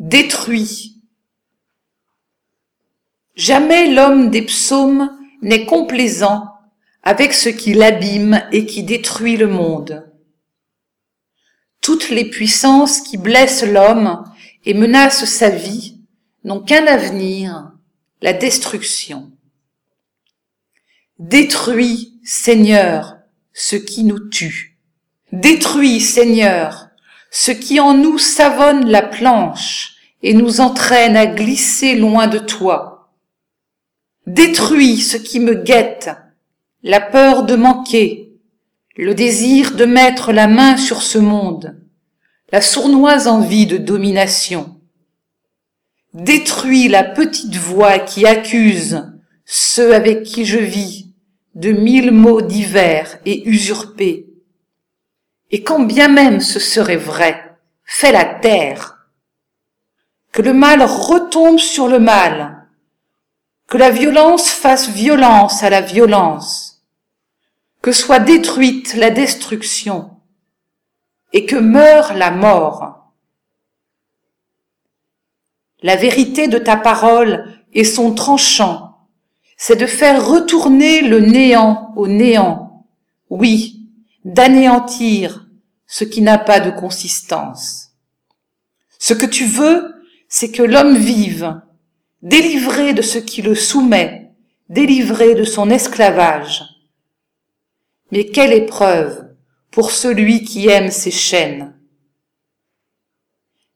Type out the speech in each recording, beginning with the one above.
détruit. Jamais l'homme des psaumes n'est complaisant avec ce qui l'abîme et qui détruit le monde. Toutes les puissances qui blessent l'homme et menacent sa vie n'ont qu'un avenir, la destruction. Détruis, Seigneur, ce qui nous tue. Détruis, Seigneur, ce qui en nous savonne la planche et nous entraîne à glisser loin de toi. Détruis ce qui me guette, la peur de manquer, le désir de mettre la main sur ce monde, la sournoise envie de domination. Détruis la petite voix qui accuse ceux avec qui je vis de mille mots divers et usurpés. Et quand bien même ce serait vrai, fais la terre. Que le mal retombe sur le mal, que la violence fasse violence à la violence, que soit détruite la destruction, et que meure la mort. La vérité de ta parole et son tranchant, c'est de faire retourner le néant au néant, oui, d'anéantir ce qui n'a pas de consistance. Ce que tu veux, c'est que l'homme vive, délivré de ce qui le soumet, délivré de son esclavage. Mais quelle épreuve pour celui qui aime ses chaînes.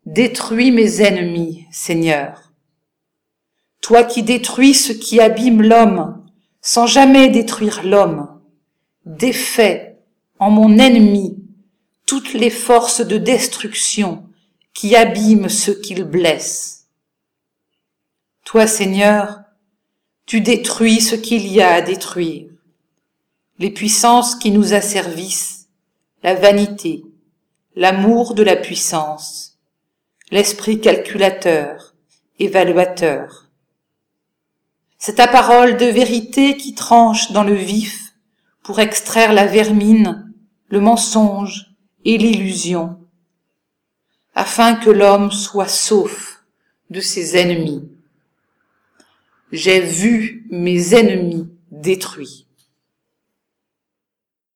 Détruis mes ennemis, Seigneur. Toi qui détruis ce qui abîme l'homme, sans jamais détruire l'homme, défais en mon ennemi toutes les forces de destruction qui abîment ceux qu'il blesse. Toi, Seigneur, tu détruis ce qu'il y a à détruire, les puissances qui nous asservissent, la vanité, l'amour de la puissance, l'esprit calculateur, évaluateur. C'est ta parole de vérité qui tranche dans le vif pour extraire la vermine, le mensonge et l'illusion, afin que l'homme soit sauf de ses ennemis. J'ai vu mes ennemis détruits.